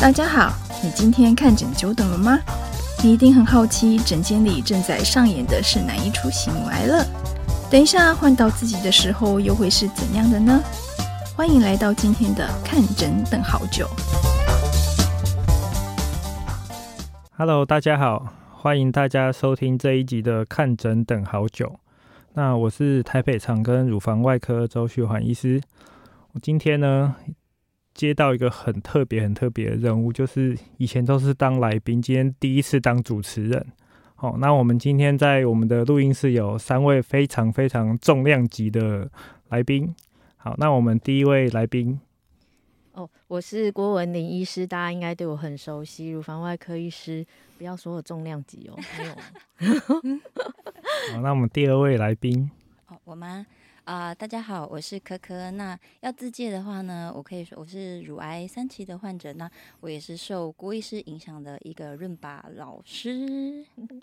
大家好，你今天看诊久等了吗？你一定很好奇，诊间里正在上演的是哪一出喜怒哀乐？等一下换到自己的时候，又会是怎样的呢？欢迎来到今天的看诊等好久。Hello，大家好，欢迎大家收听这一集的看诊等好久。那我是台北长庚乳房外科周旭环医师。我今天呢接到一个很特别、很特别的任务，就是以前都是当来宾，今天第一次当主持人。好，那我们今天在我们的录音室有三位非常非常重量级的来宾。好，那我们第一位来宾。哦，我是郭文玲医师，大家应该对我很熟悉，乳房外科医师。不要说我重量级哦，没有。好，那我们第二位来宾。哦，我吗？啊、呃，大家好，我是可可。那要自介的话呢，我可以说我是乳癌三期的患者。那我也是受郭医师影响的一个润吧老师。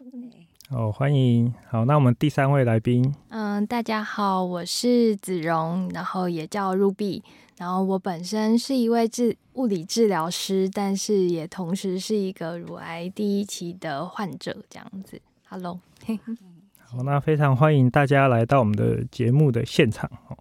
哦，欢迎。好，那我们第三位来宾。嗯，大家好，我是子荣，然后也叫 Ruby。然后我本身是一位治物理治疗师，但是也同时是一个乳癌第一期的患者，这样子。Hello。好，那非常欢迎大家来到我们的节目的现场哦。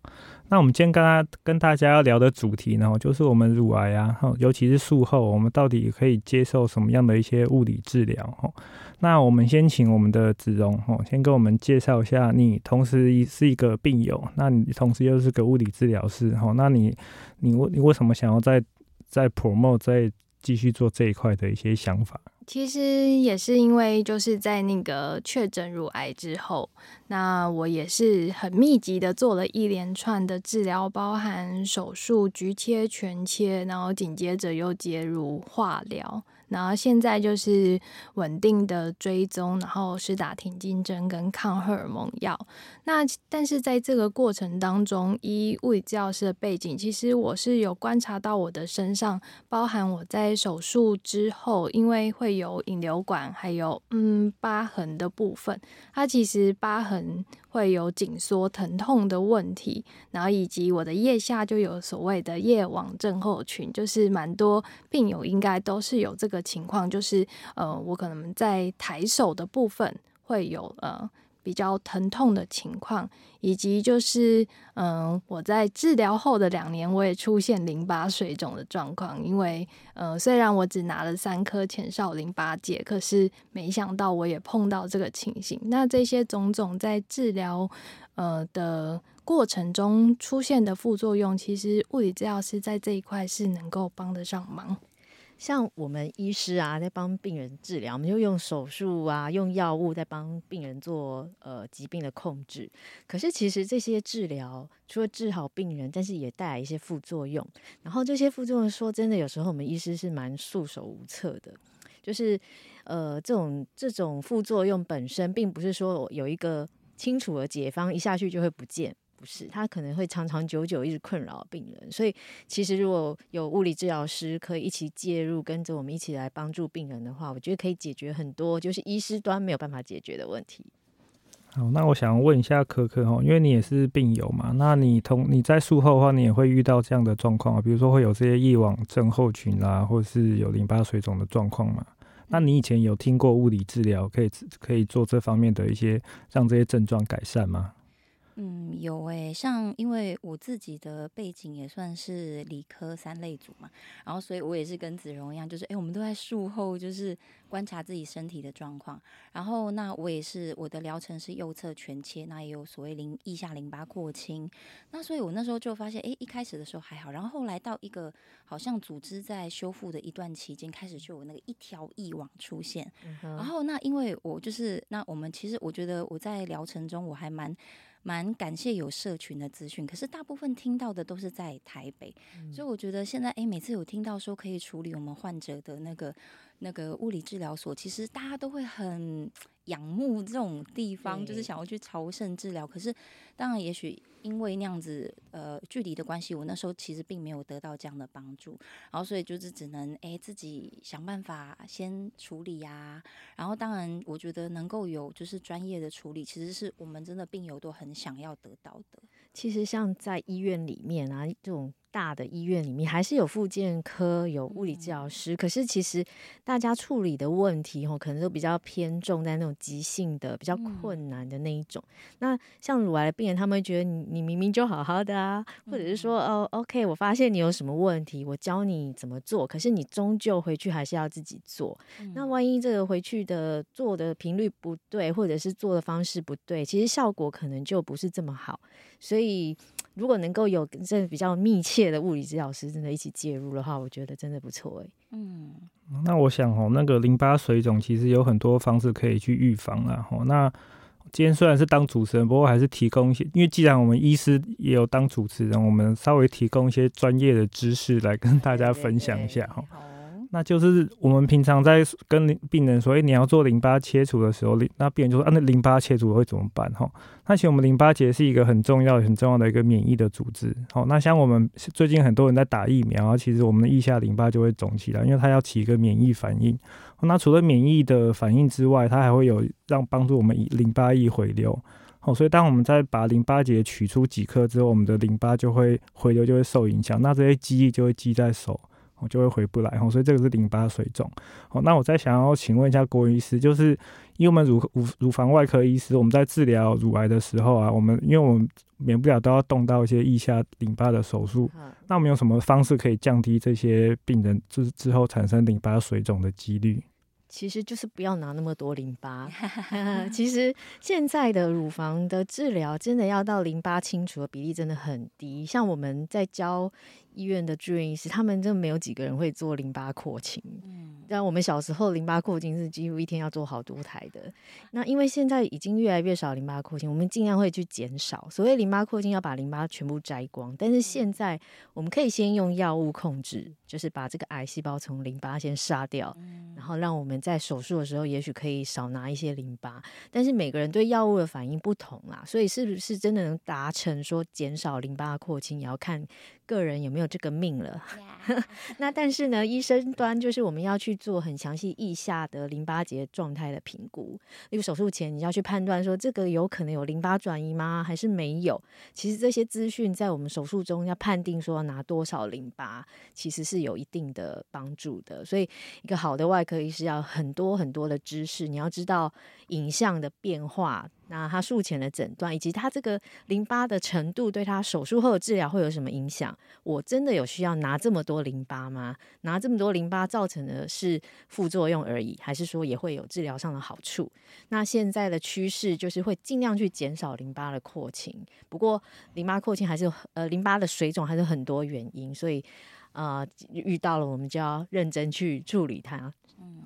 那我们今天跟大跟大家要聊的主题呢，就是我们乳癌啊，尤其是术后，我们到底可以接受什么样的一些物理治疗？那我们先请我们的子荣哦，先跟我们介绍一下，你同时是一个病友，那你同时又是个物理治疗师，哈，那你你为你为什么想要再再 promote 再继续做这一块的一些想法？其实也是因为就是在那个确诊乳癌之后，那我也是很密集的做了一连串的治疗，包含手术、局切、全切，然后紧接着又接入化疗。然后现在就是稳定的追踪，然后施打停经针跟抗荷尔蒙药。那但是在这个过程当中，以物理治疗师的背景，其实我是有观察到我的身上，包含我在手术之后，因为会有引流管还有嗯疤痕的部分，它其实疤痕。会有紧缩疼痛的问题，然后以及我的腋下就有所谓的腋网症候群，就是蛮多病友应该都是有这个情况，就是呃，我可能在抬手的部分会有呃。比较疼痛的情况，以及就是，嗯，我在治疗后的两年，我也出现淋巴水肿的状况。因为，呃，虽然我只拿了三颗前哨淋巴结，可是没想到我也碰到这个情形。那这些种种在治疗，呃的过程中出现的副作用，其实物理治疗师在这一块是能够帮得上忙。像我们医师啊，在帮病人治疗，我们就用手术啊，用药物在帮病人做呃疾病的控制。可是其实这些治疗除了治好病人，但是也带来一些副作用。然后这些副作用，说真的，有时候我们医师是蛮束手无策的。就是呃，这种这种副作用本身，并不是说有一个清楚的解方，一下去就会不见。不是，他可能会长长久久一直困扰病人，所以其实如果有物理治疗师可以一起介入，跟着我们一起来帮助病人的话，我觉得可以解决很多就是医师端没有办法解决的问题。好，那我想问一下可可哦，因为你也是病友嘛，那你同你在术后的话，你也会遇到这样的状况啊，比如说会有这些叶网症候群啊，或是有淋巴水肿的状况嘛？那你以前有听过物理治疗可以可以做这方面的一些让这些症状改善吗？嗯，有诶、欸，像因为我自己的背景也算是理科三类组嘛，然后所以我也是跟子荣一样，就是诶、欸，我们都在术后就是观察自己身体的状况，然后那我也是我的疗程是右侧全切，那也有所谓淋腋下淋巴廓清，那所以我那时候就发现，诶、欸，一开始的时候还好，然后后来到一个好像组织在修复的一段期间，开始就有那个一条异网出现，嗯、然后那因为我就是那我们其实我觉得我在疗程中我还蛮。蛮感谢有社群的资讯，可是大部分听到的都是在台北，嗯、所以我觉得现在诶，每次有听到说可以处理我们患者的那个那个物理治疗所，其实大家都会很仰慕这种地方，就是想要去朝圣治疗。可是当然，也许因为那样子呃距离的关系，我那时候其实并没有得到这样的帮助，然后所以就是只能哎自己想办法先处理呀、啊。然后当然，我觉得能够有就是专业的处理，其实是我们真的病友都很想要得到的。其实像在医院里面啊，这种大的医院里面还是有复健科、有物理治疗师，可是其实大家处理的问题哦，可能都比较偏重在那种急性的、比较困难的那一种。那像乳癌的病人，他们会觉得你你明明就好好的啊，或者是说哦，OK，我发现你有什么问题，我教你怎么做，可是你终究回去还是要自己做。那万一这个回去的做的频率不对，或者是做的方式不对，其实效果可能就不是这么好。所以。如果能够有这比较密切的物理治疗师真的一起介入的话，我觉得真的不错哎。嗯，那我想哦，那个淋巴水肿其实有很多方式可以去预防啊。哦，那今天虽然是当主持人，不过还是提供一些，因为既然我们医师也有当主持人，我们稍微提供一些专业的知识来跟大家分享一下哈。那就是我们平常在跟病人说，哎，你要做淋巴切除的时候，那病人就说，啊，那淋巴切除会怎么办？哈，那其实我们淋巴结是一个很重要、很重要的一个免疫的组织。好，那像我们最近很多人在打疫苗，其实我们的腋下淋巴就会肿起来，因为它要起一个免疫反应。那除了免疫的反应之外，它还会有让帮助我们淋巴液回流。好，所以当我们在把淋巴结取出几颗之后，我们的淋巴就会回流，就会受影响。那这些积液就会积在手。我就会回不来哦，所以这个是淋巴水肿。好，那我再想要请问一下郭医师，就是因为我们乳乳乳房外科医师，我们在治疗乳癌的时候啊，我们因为我们免不了都要动到一些腋下淋巴的手术，那我们有什么方式可以降低这些病人之之后产生淋巴水肿的几率？其实就是不要拿那么多淋巴。其实现在的乳房的治疗，真的要到淋巴清除的比例真的很低，像我们在教。医院的住院医师，他们真的没有几个人会做淋巴扩清。嗯，但我们小时候淋巴扩清是几乎一天要做好多台的。那因为现在已经越来越少淋巴扩清，我们尽量会去减少。所谓淋巴扩清，要把淋巴全部摘光。但是现在我们可以先用药物控制，就是把这个癌细胞从淋巴先杀掉，然后让我们在手术的时候也许可以少拿一些淋巴。但是每个人对药物的反应不同啦，所以是不是真的能达成说减少淋巴扩清，也要看。个人有没有这个命了. 那但是呢，医生端就是我们要去做很详细腋下的淋巴结状态的评估。例如手术前你要去判断说，这个有可能有淋巴转移吗？还是没有？其实这些资讯在我们手术中要判定说拿多少淋巴，其实是有一定的帮助的。所以一个好的外科医师要很多很多的知识，你要知道影像的变化。那他术前的诊断，以及他这个淋巴的程度，对他手术后的治疗会有什么影响？我真的有需要拿这么多淋巴吗？拿这么多淋巴造成的是副作用而已，还是说也会有治疗上的好处？那现在的趋势就是会尽量去减少淋巴的扩清。不过淋巴扩清还是呃淋巴的水肿还是很多原因，所以呃遇到了我们就要认真去处理它。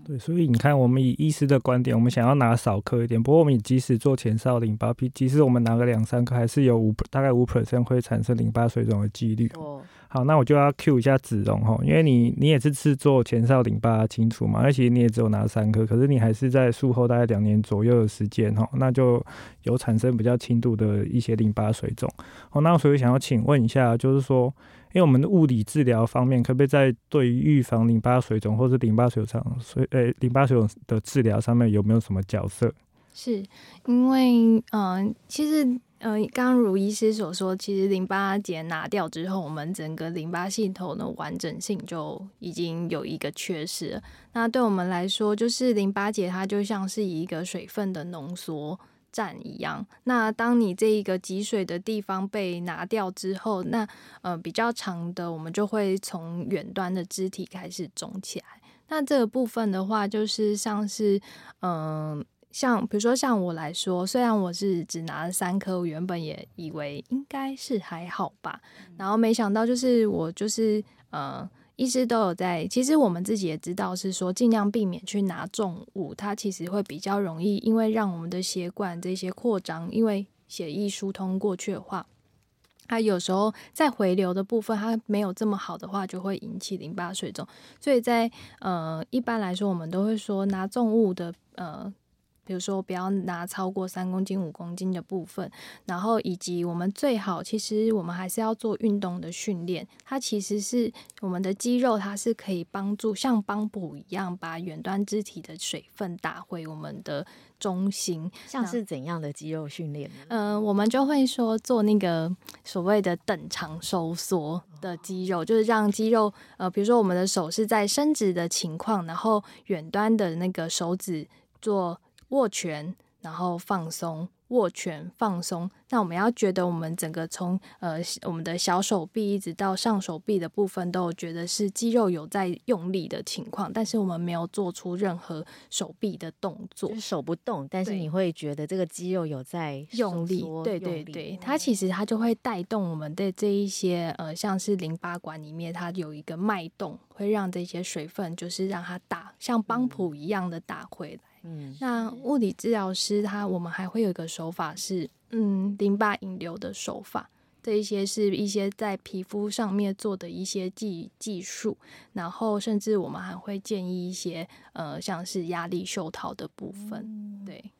对，所以你看，我们以医师的观点，我们想要拿少颗一点。不过，我们即使做前哨淋巴，即使我们拿个两三颗，还是有五大概五 percent 会产生淋巴水肿的几率。哦，好，那我就要 cue 一下子荣哈，因为你你也是是做前哨淋巴清除嘛，而且你也只有拿三颗，可是你还是在术后大概两年左右的时间哈，那就有产生比较轻度的一些淋巴水肿。哦，那所以想要请问一下，就是说。因为我们的物理治疗方面，可不可以在对于预防淋巴水肿或者淋巴水肿、水呃淋巴水肿的治疗上面有没有什么角色？是因为嗯、呃，其实呃，刚刚如医师所说，其实淋巴结拿掉之后，我们整个淋巴系统的完整性就已经有一个缺失。那对我们来说，就是淋巴结它就像是一个水分的浓缩站一样，那当你这一个积水的地方被拿掉之后，那呃比较长的，我们就会从远端的肢体开始肿起来。那这个部分的话，就是像是嗯、呃，像比如说像我来说，虽然我是只拿了三颗，我原本也以为应该是还好吧，然后没想到就是我就是呃。医师都有在，其实我们自己也知道，是说尽量避免去拿重物，它其实会比较容易，因为让我们的血管这些扩张，因为血液疏通过去的话，它有时候在回流的部分它没有这么好的话，就会引起淋巴水肿。所以在呃一般来说，我们都会说拿重物的呃比如说不要拿超过三公斤、五公斤的部分，然后以及我们最好，其实我们还是要做运动的训练。它其实是我们的肌肉，它是可以帮助像帮补一样，把远端肢体的水分打回我们的中心。像是怎样的肌肉训练？嗯、呃，我们就会说做那个所谓的等长收缩的肌肉，就是让肌肉呃，比如说我们的手是在伸直的情况，然后远端的那个手指做。握拳，然后放松，握拳放松。那我们要觉得，我们整个从呃我们的小手臂一直到上手臂的部分，都有觉得是肌肉有在用力的情况，但是我们没有做出任何手臂的动作，就是手不动，但是你会觉得这个肌肉有在用力。对对对，它其实它就会带动我们的这一些呃，像是淋巴管里面，它有一个脉动，会让这些水分就是让它打像帮浦一样的打回来。嗯，那物理治疗师他，我们还会有一个手法是，嗯，淋巴引流的手法，这一些是一些在皮肤上面做的一些技技术，然后甚至我们还会建议一些，呃，像是压力袖套的部分，对，压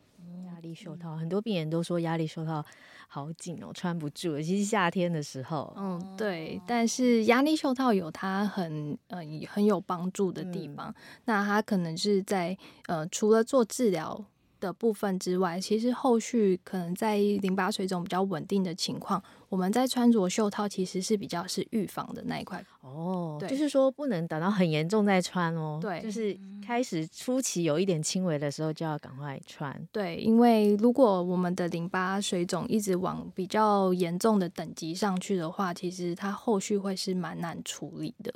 力袖套，很多病人都说压力袖套。好紧哦，穿不住。尤其是夏天的时候，嗯，对。但是压力袖套有它很呃很有帮助的地方。嗯、那它可能是在呃除了做治疗的部分之外，其实后续可能在淋巴水肿比较稳定的情况，我们在穿着袖套其实是比较是预防的那一块。哦，对，就是说不能等到很严重再穿哦。对，就是开始初期有一点轻微的时候就要赶快穿。对，因为如果我们的淋巴水肿一直往比较严重的等级上去的话，其实它后续会是蛮难处理的。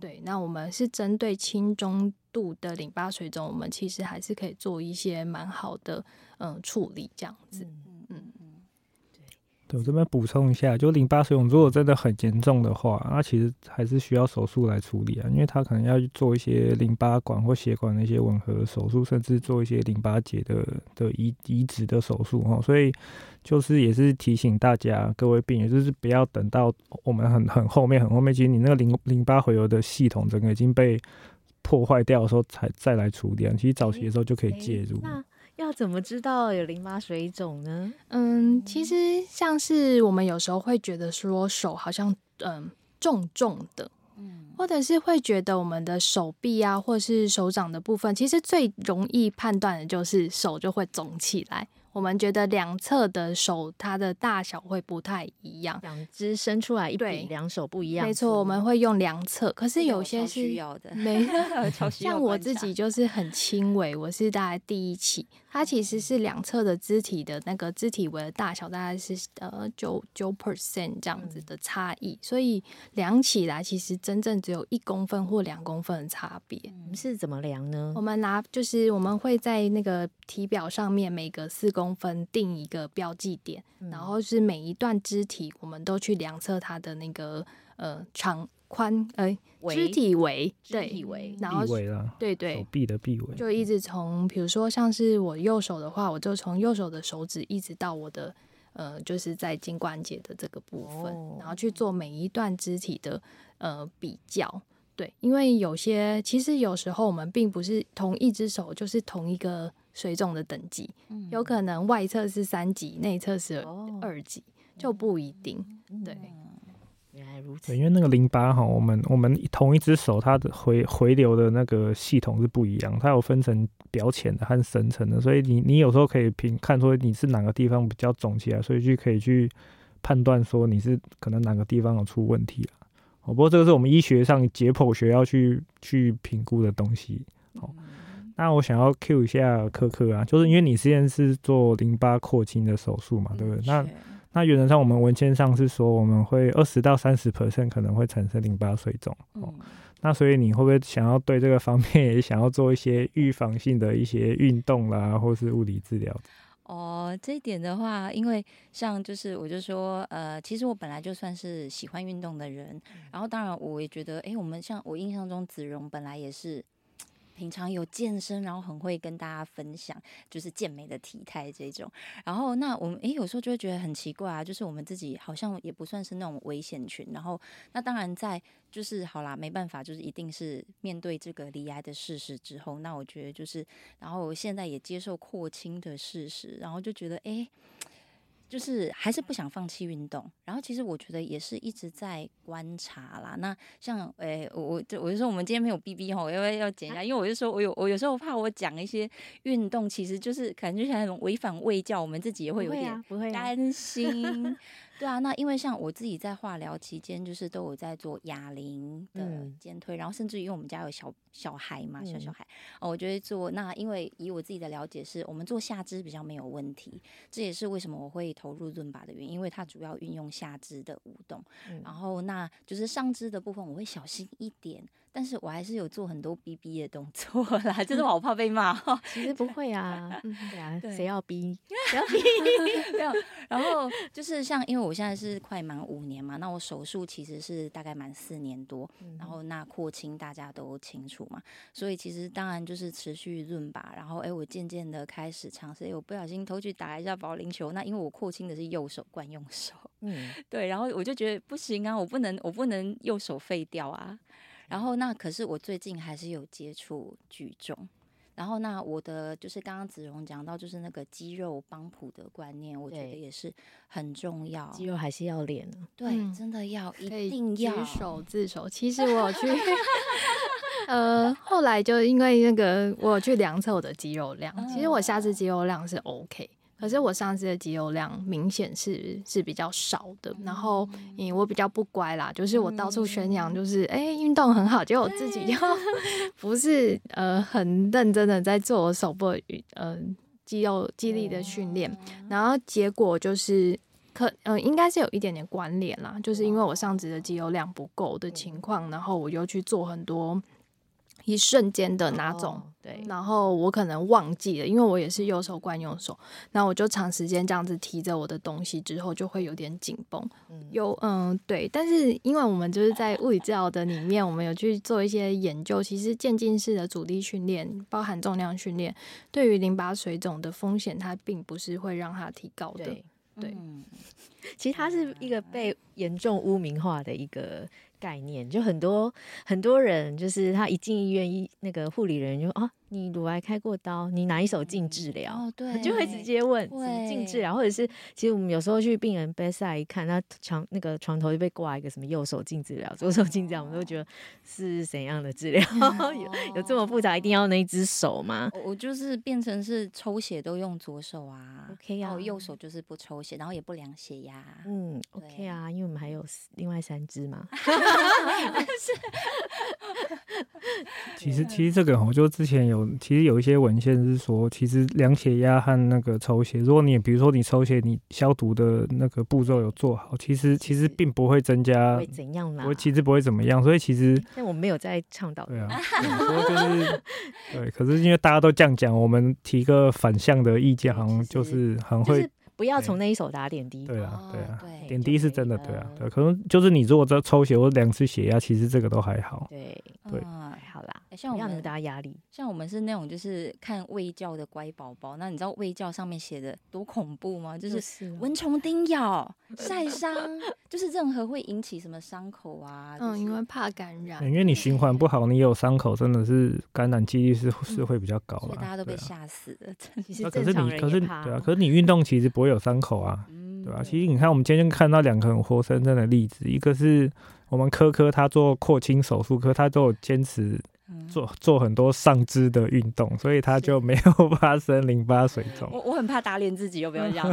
对，那我们是针对轻中度的淋巴水肿，我们其实还是可以做一些蛮好的嗯处理，这样子。对。我这边补充一下，就淋巴水肿如果真的很严重的话，那其实还是需要手术来处理啊，因为他可能要做一些淋巴管或血管的一些吻合手术，甚至做一些淋巴结的的移移植的手术哈，所以。就是也是提醒大家，各位病人，就是不要等到我们很很后面很后面，其实你那个淋淋巴回流的系统整个已经被破坏掉的时候，才再来处理啊。其实早期的时候就可以介入。那要怎么知道有淋巴水肿呢？嗯，其实像是我们有时候会觉得说手好像嗯重重的，嗯，或者是会觉得我们的手臂啊，或者是手掌的部分，其实最容易判断的就是手就会肿起来。我们觉得两侧的手，它的大小会不太一样，两只伸出来一比两手不一样。没错，我们会用两侧，可是有些是需要的，没像我自己就是很轻微，我是大概第一期。它其实是两侧的肢体的那个肢体围的大小大概是呃九九 percent 这样子的差异，所以量起来其实真正只有一公分或两公分的差别。我们是怎么量呢？我们拿就是我们会在那个体表上面每隔四公分定一个标记点，然后是每一段肢体我们都去量测它的那个呃长。宽哎，肢体围，对，肢体围，然后对对，手臂的臂围，就一直从，比如说像是我右手的话，我就从右手的手指一直到我的呃，就是在肩关节的这个部分，哦、然后去做每一段肢体的呃比较。对，因为有些其实有时候我们并不是同一只手就是同一个水肿的等级，嗯、有可能外侧是三级，内侧是二级，哦、就不一定，嗯、对。原来如此。因为那个淋巴哈，我们我们同一只手，它的回回流的那个系统是不一样，它有分成表浅的和深层的，所以你你有时候可以凭看出你是哪个地方比较肿起来，所以就可以去判断说你是可能哪个地方有出问题了。哦，不过这个是我们医学上解剖学要去去评估的东西。哦，那我想要 cue 一下科科啊，就是因为你现在是做淋巴扩清的手术嘛，对不对？那那原则上，我们文献上是说，我们会二十到三十 percent 可能会产生淋巴水肿。哦，嗯、那所以你会不会想要对这个方面也想要做一些预防性的一些运动啦，或是物理治疗？哦，这一点的话，因为像就是我就说，呃，其实我本来就算是喜欢运动的人，然后当然我也觉得，哎，我们像我印象中子荣本来也是。平常有健身，然后很会跟大家分享就是健美的体态这种。然后那我们诶有时候就会觉得很奇怪啊，就是我们自己好像也不算是那种危险群。然后那当然在就是好啦，没办法，就是一定是面对这个离癌的事实之后，那我觉得就是，然后现在也接受扩清的事实，然后就觉得诶。就是还是不想放弃运动，然后其实我觉得也是一直在观察啦。那像诶、欸，我我就我就说我们今天没有 BB 吼，因为要剪一下，因为我就说我有我有时候怕我讲一些运动，其实就是感觉像那种违反卫教，我们自己也会有点担心。对啊，那因为像我自己在化疗期间，就是都有在做哑铃的肩推，嗯、然后甚至于因为我们家有小小孩嘛，小小孩，哦、嗯，我觉得做那因为以我自己的了解是，我们做下肢比较没有问题，这也是为什么我会投入润把的原因，因为它主要运用下肢的舞动，嗯、然后那就是上肢的部分我会小心一点。但是我还是有做很多逼逼的动作啦，就是我好怕被骂。其实不会啊，对啊，谁要逼？谁要逼？没有。然后就是像，因为我现在是快满五年嘛，那我手术其实是大概满四年多，然后那扩清大家都清楚嘛，所以其实当然就是持续润吧。然后哎，我渐渐的开始尝试，哎，我不小心偷去打一下保龄球，那因为我扩清的是右手惯用手，嗯，对，然后我就觉得不行啊，我不能，我不能右手废掉啊。然后那可是我最近还是有接触举重，然后那我的就是刚刚子荣讲到就是那个肌肉帮浦的观念，我觉得也是很重要，肌肉还是要练的，对，嗯、真的要一定要举手自首。其实我有去，呃，后来就因为那个我有去量测我的肌肉量，其实我下肢肌肉量是 OK。可是我上次的肌肉量明显是是比较少的，然后我比较不乖啦，就是我到处宣扬，就是哎运动很好，结果我自己又 不是呃很认真的在做我手部呃肌肉肌力的训练，然后结果就是可嗯、呃、应该是有一点点关联啦，就是因为我上肢的肌肉量不够的情况，然后我又去做很多。一瞬间的那种，哦、对，然后我可能忘记了，因为我也是右手惯用手，那我就长时间这样子提着我的东西之后，就会有点紧绷。嗯有嗯，对，但是因为我们就是在物理治疗的里面，我们有去做一些研究，其实渐进式的阻力训练，包含重量训练，对于淋巴水肿的风险，它并不是会让它提高的。对，对嗯、其实它是一个被严重污名化的一个。概念就很多很多人，就是他一进医院，医那个护理人员就啊。你乳癌开过刀，你哪一手进治疗？哦，对，就会直接问怎么进治疗，或者是其实我们有时候去病人 bedside 一看，他床那个床头就被挂一个什么右手进治疗，左手进治疗，我们都觉得是怎样的治疗？哦、有有这么复杂，一定要那一只手吗？我就是变成是抽血都用左手啊，OK 啊，然后右手就是不抽血，然后也不量血压，嗯，OK 啊，因为我们还有另外三只嘛。其实其实这个我就之前有。其实有一些文献是说，其实量血压和那个抽血，如果你比如说你抽血，你消毒的那个步骤有做好，其实其实并不会增加，会怎样啦？我其实不会怎么样，所以其实但我没有在倡导。对啊，说就是对，可是因为大家都这样讲，我们提个反向的意见，好像就是很会。不要从那一手打点滴。对啊，对啊，点滴是真的，对啊，对，可能就是你如果在抽血或两次血压，其实这个都还好。对。对，好啦，像我们大压力，像我们是那种就是看卫教的乖宝宝，那你知道卫教上面写的多恐怖吗？就是蚊虫叮咬、晒伤，就是任何会引起什么伤口啊。嗯，因为怕感染，因为你循环不好，你有伤口，真的是感染几率是是会比较高了。所以大家都被吓死了。其实正常人也怕。对啊，可是你运动其实不会。有伤口啊，对吧？其实你看，我们今天看到两个很活生生的例子，一个是我们科科他做扩清手术科，他都有坚持做做很多上肢的运动，所以他就没有发生淋巴水肿。我我很怕打脸自己，有没有这样？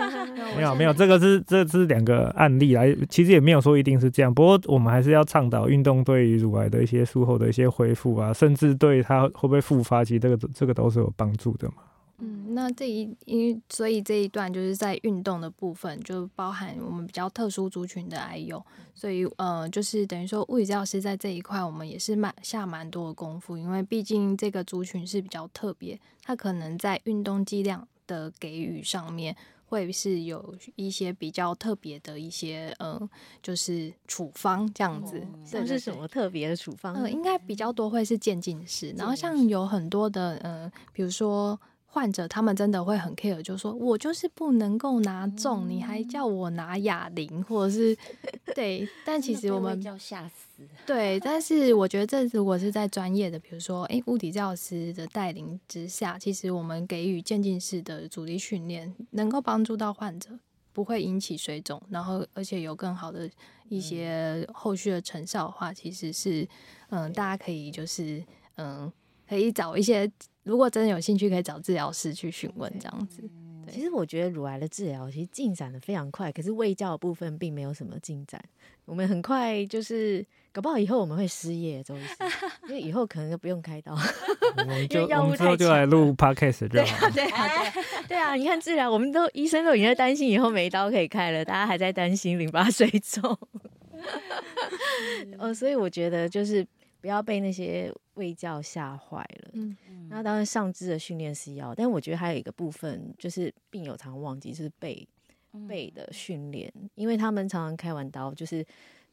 没有没有，这个是这是两个案例来，其实也没有说一定是这样。不过我们还是要倡导运动对于乳癌的一些术后的一些恢复啊，甚至对他会不会复发，其实这个这个都是有帮助的嘛。嗯，那这一因为所以这一段就是在运动的部分，就包含我们比较特殊族群的癌友，所以呃，就是等于说物理治疗师在这一块，我们也是蛮下蛮多的功夫，因为毕竟这个族群是比较特别，他可能在运动剂量的给予上面，会是有一些比较特别的一些，呃，就是处方这样子。这、哦、是什么特别的处方？呃，应该比较多会是渐进式，然后像有很多的，呃，比如说。患者他们真的会很 care，就说我就是不能够拿重，嗯，你还叫我拿哑铃，或者是对，但其实我们叫吓死。对，但是我觉得这如果是在专业的，比如说诶，物理治疗师的带领之下，其实我们给予渐进式的阻力训练，能够帮助到患者，不会引起水肿，然后而且有更好的一些后续的成效的话，其实是嗯，大家可以就是嗯，可以找一些。如果真的有兴趣，可以找治疗师去询问这样子。其实我觉得乳癌的治疗其实进展的非常快，可是卫教的部分并没有什么进展。我们很快就是搞不好以后我们会失业，周医师，因为以后可能就不用开刀，我们就我们之后就来录 podcast 对啊，对啊，对啊！你看治疗，我们都医生都已经在担心以后没刀可以开了，大家还在担心淋巴水肿。呃，所以我觉得就是。不要被那些卫教吓坏了。嗯，那当然上肢的训练是要，但我觉得还有一个部分就是病友常忘记，就是背背的训练，因为他们常常开完刀，就是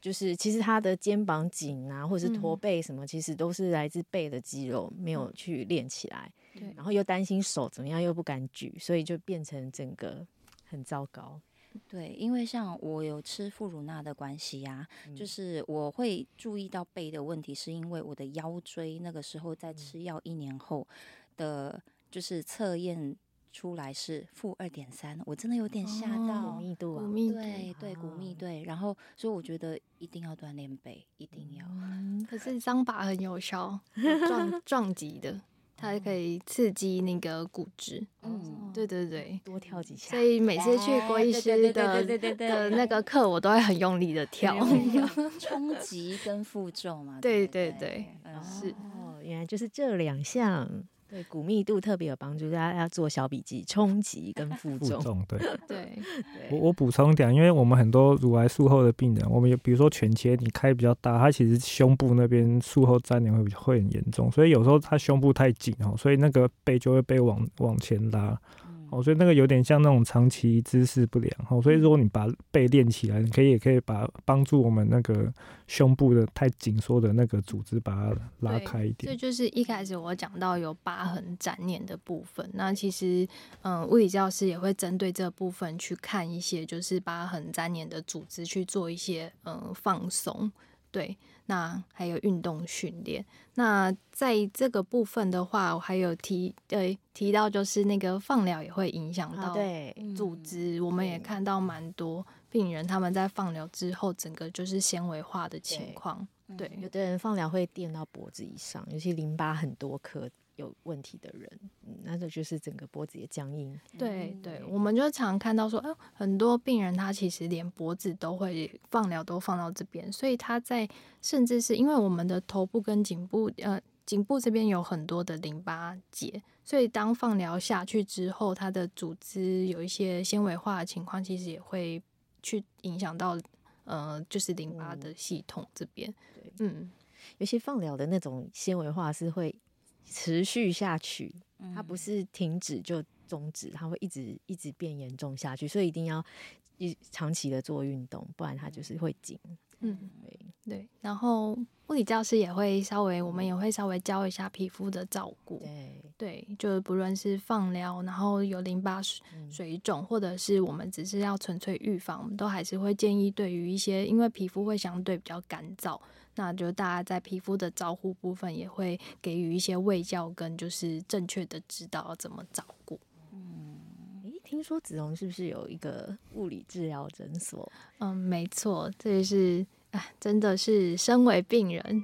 就是其实他的肩膀紧啊，或者是驼背什么，其实都是来自背的肌肉没有去练起来。对，然后又担心手怎么样，又不敢举，所以就变成整个很糟糕。对，因为像我有吃富乳钠的关系呀、啊嗯，就是我会注意到背的问题，是因为我的腰椎那个时候在吃药一年后的，就是测验出来是负二点三，我真的有点吓到。骨密度啊，对对，骨密对，然后所以我觉得一定要锻炼背，一定要。嗯、可是桑巴很有效，撞撞击的。它可以刺激那个骨质，嗯，对对对，多跳几下。所以每次去郭医师的的那个课，我都会很用力的跳，冲击跟负重嘛。对对对，嗯，是哦，原来就是这两项。对骨密度特别有帮助，大家要做小笔记。冲击跟负重，重，对对对。我我补充一点，因为我们很多乳癌术后的病人，我们有比如说全切，你开比较大，他其实胸部那边术后粘连会会很严重，所以有时候他胸部太紧哦，所以那个背就会被往往前拉。哦，所以那个有点像那种长期姿势不良，哦，所以如果你把背练起来，你可以也可以把帮助我们那个胸部的太紧缩的那个组织把它拉开一点。这就是一开始我讲到有疤痕粘连的部分。那其实，嗯，物理教师也会针对这部分去看一些就是疤痕粘连的组织去做一些嗯放松。对。那还有运动训练。那在这个部分的话，我还有提呃提到，就是那个放疗也会影响到组织。我们也看到蛮多病人他们在放疗之后，整个就是纤维化的情况。对，有的人放疗会垫到脖子以上，尤其淋巴很多颗。有问题的人，嗯，那这就是整个脖子也僵硬。对对，我们就常看到说，哎，很多病人他其实连脖子都会放疗都放到这边，所以他在甚至是因为我们的头部跟颈部，呃，颈部这边有很多的淋巴结，所以当放疗下去之后，它的组织有一些纤维化的情况，其实也会去影响到，呃，就是淋巴的系统这边。对，嗯，有些放疗的那种纤维化是会。持续下去，它不是停止就终止，它会一直一直变严重下去，所以一定要一长期的做运动，不然它就是会紧。嗯，对对。然后物理教师也会稍微，我们也会稍微教一下皮肤的照顾。对对，就是不论是放疗，然后有淋巴水水肿，或者是我们只是要纯粹预防，我们都还是会建议，对于一些因为皮肤会相对比较干燥。那就大家在皮肤的照护部分也会给予一些卫教跟就是正确的指导怎么照顾。嗯，诶，听说子龙是不是有一个物理治疗诊所？嗯，没错，这也是哎，真的是身为病人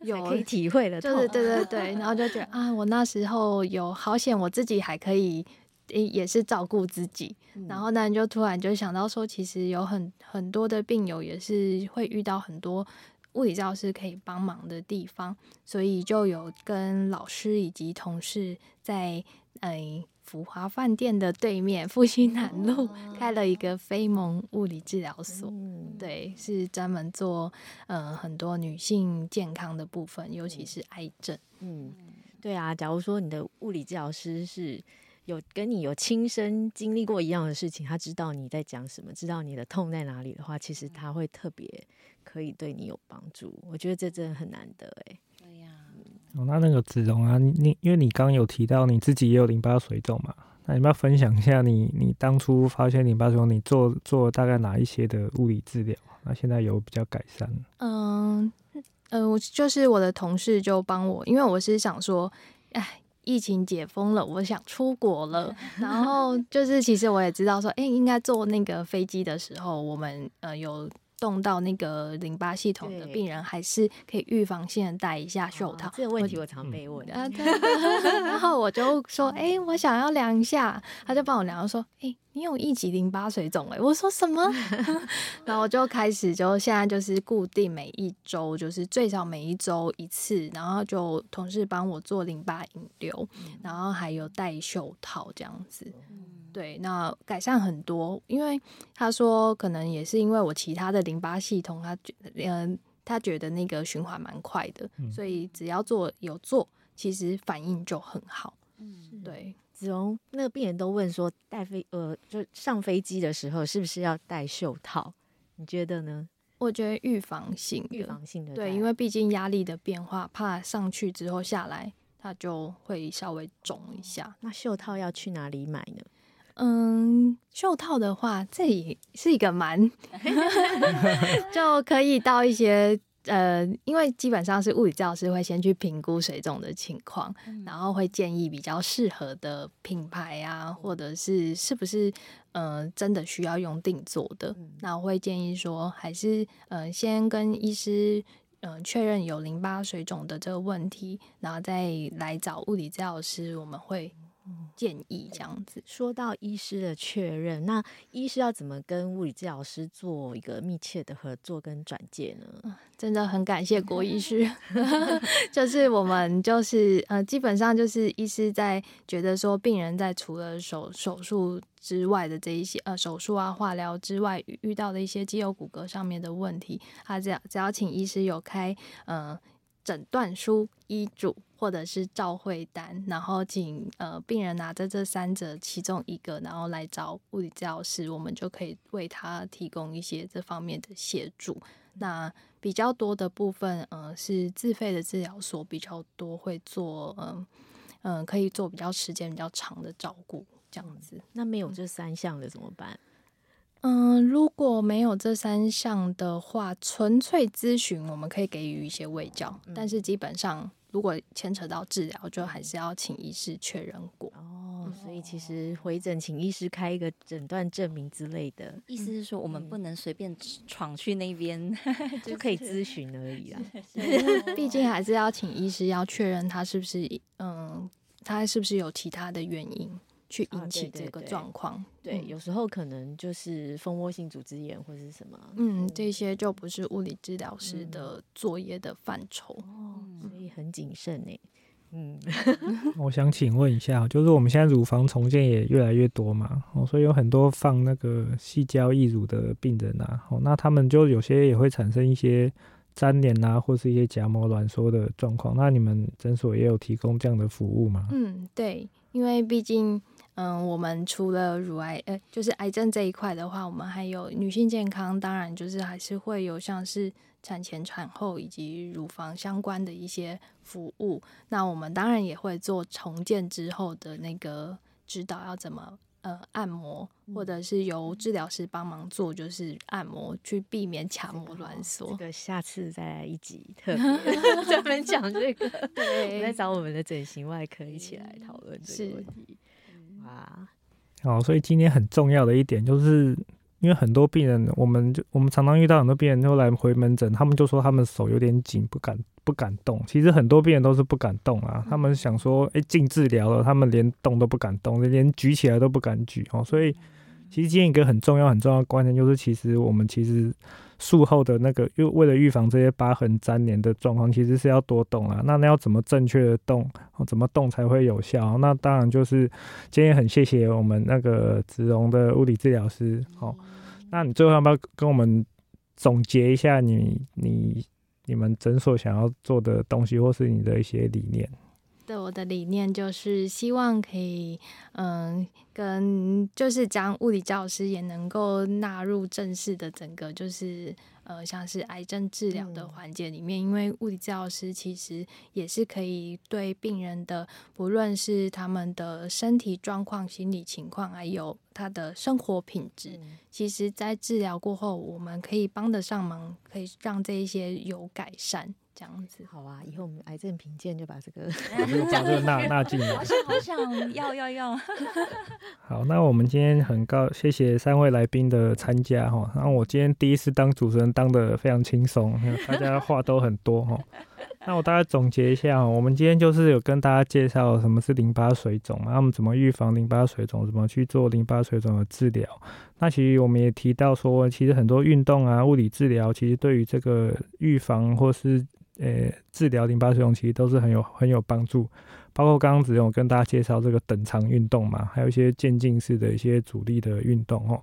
有可以体会的，就是对对 对，然后就觉得啊，我那时候有好险，我自己还可以也是照顾自己，嗯、然后呢就突然就想到说，其实有很很多的病友也是会遇到很多。物理教师可以帮忙的地方，所以就有跟老师以及同事在诶福华饭店的对面复兴南路开了一个非盟物理治疗所。嗯，对，是专门做呃很多女性健康的部分，尤其是癌症。嗯，对啊，假如说你的物理治疗师是有跟你有亲身经历过一样的事情，他知道你在讲什么，知道你的痛在哪里的话，其实他会特别可以对你有帮助。我觉得这真的很难得哎。对呀、啊。哦，那那个子荣啊，你你因为你刚刚有提到你自己也有淋巴水肿嘛，那你要不要分享一下你你当初发现淋巴水肿，你做做大概哪一些的物理治疗？那现在有比较改善？嗯嗯，我、呃、就是我的同事就帮我，因为我是想说，哎。疫情解封了，我想出国了。然后就是，其实我也知道说，哎、应该坐那个飞机的时候，我们呃有动到那个淋巴系统的病人，还是可以预防性的戴一下袖套。这个问题我常被问。然后我就说，哎、欸，我想要量一下，他就帮我量，说，哎、欸。你有一级淋巴水肿哎、欸，我说什么？然后我就开始就现在就是固定每一周，就是最少每一周一次，然后就同事帮我做淋巴引流，然后还有戴袖套这样子。对，那改善很多，因为他说可能也是因为我其他的淋巴系统，他觉嗯、呃，他觉得那个循环蛮快的，所以只要做有做，其实反应就很好。嗯，对。子荣，那个病人都问说，带飞呃，就上飞机的时候是不是要戴袖套？你觉得呢？我觉得预防性，预防性的，对，因为毕竟压力的变化，怕上去之后下来，它就会稍微肿一下。那袖套要去哪里买呢？嗯，袖套的话，这也是一个蛮，就可以到一些。呃，因为基本上是物理治疗师会先去评估水肿的情况，嗯、然后会建议比较适合的品牌啊，或者是是不是呃真的需要用定做的，嗯、那我会建议说，还是呃先跟医师嗯、呃、确认有淋巴水肿的这个问题，然后再来找物理治疗师，我们会。建议这样子。说到医师的确认，那医师要怎么跟物理治疗师做一个密切的合作跟转介呢？真的很感谢郭医师，就是我们就是呃，基本上就是医师在觉得说病人在除了手手术之外的这一些呃手术啊化疗之外遇到的一些肌肉骨骼上面的问题，他只要只要请医师有开呃。诊断书、医嘱或者是照会单，然后请呃病人拿着这三者其中一个，然后来找物理治疗师，我们就可以为他提供一些这方面的协助。那比较多的部分，呃，是自费的治疗所比较多会做，嗯、呃、嗯、呃，可以做比较时间比较长的照顾这样子。那没有这三项的怎么办？嗯，如果没有这三项的话，纯粹咨询我们可以给予一些卫教，嗯、但是基本上如果牵扯到治疗，就还是要请医师确认过。哦，所以其实回诊请医师开一个诊断证明之类的，意思是说我们不能随便闯去那边，嗯、就可以咨询而已啦。毕竟还是要请医师要确认他是不是，嗯，他是不是有其他的原因。去引起这个状况，啊、对，有时候可能就是蜂窝性组织炎或者是什么，嗯，这些就不是物理治疗师的作业的范畴，哦，所以很谨慎呢。嗯，我想请问一下，就是我们现在乳房重建也越来越多嘛，哦，所以有很多放那个细胶义乳的病人啊，哦，那他们就有些也会产生一些粘连啊，或是一些夹膜挛缩的状况，那你们诊所也有提供这样的服务吗？嗯，对，因为毕竟。嗯，我们除了乳癌，呃，就是癌症这一块的话，我们还有女性健康，当然就是还是会有像是产前、产后以及乳房相关的一些服务。那我们当然也会做重建之后的那个指导，要怎么呃按摩，或者是由治疗师帮忙做，就是按摩去避免卡膜挛缩。这个下次再来一集 特别专门 讲这个，对，再找我们的整形外科一起来讨论这个问题。啊，好，所以今天很重要的一点就是，因为很多病人，我们就我们常常遇到很多病人都来回门诊，他们就说他们手有点紧，不敢不敢动。其实很多病人都是不敢动啊，他们想说，哎，进治疗了，他们连动都不敢动，连举起来都不敢举哦。所以，其实今天一个很重要很重要的观念就是，其实我们其实。术后的那个，又为了预防这些疤痕粘连的状况，其实是要多动啊。那那要怎么正确的动？怎么动才会有效？那当然就是今天很谢谢我们那个子榕的物理治疗师。好，那你最后要不要跟我们总结一下你你你们诊所想要做的东西，或是你的一些理念？对，我的理念就是希望可以，嗯，跟就是将物理治疗师也能够纳入正式的整个就是。呃，像是癌症治疗的环节里面，嗯，因为物理治疗师其实也是可以对病人的，不论是他们的身体状况、心理情况，还有他的生活品质，嗯，其实在治疗过后，我们可以帮得上忙，可以让这一些有改善。这样子好啊，以后我们癌症评鉴就把这个 把这个纳纳进来。好想好想要要要。好，那我们今天很高，谢谢三位来宾的参加哈。然后我今天第一次当主持人，当的非常轻松，大家话都很多哈。那我大概总结一下，我们今天就是有跟大家介绍什么是淋巴水肿，然后我们怎么预防淋巴水肿，怎么去做淋巴水肿的治疗。那其实我们也提到说，其实很多运动啊、物理治疗，其实对于这个预防或是呃、欸，治疗淋巴水肿其实都是很有很有帮助，包括刚刚只有跟大家介绍这个等长运动嘛，还有一些渐进式的一些阻力的运动哦。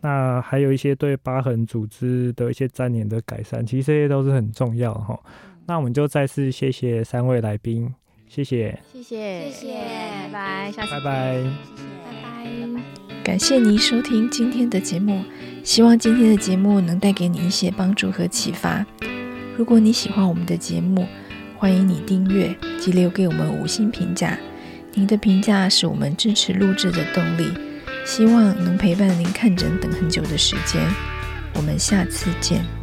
那还有一些对疤痕组织的一些粘连的改善，其实这些都是很重要哈。那我们就再次谢谢三位来宾，谢谢，谢谢，谢谢，拜拜，下次拜拜，谢谢，拜拜。感谢您收听今天的节目，希望今天的节目能带给你一些帮助和启发。如果你喜欢我们的节目，欢迎你订阅及留给我们五星评价。您的评价是我们支持录制的动力。希望能陪伴您看诊等很久的时间。我们下次见。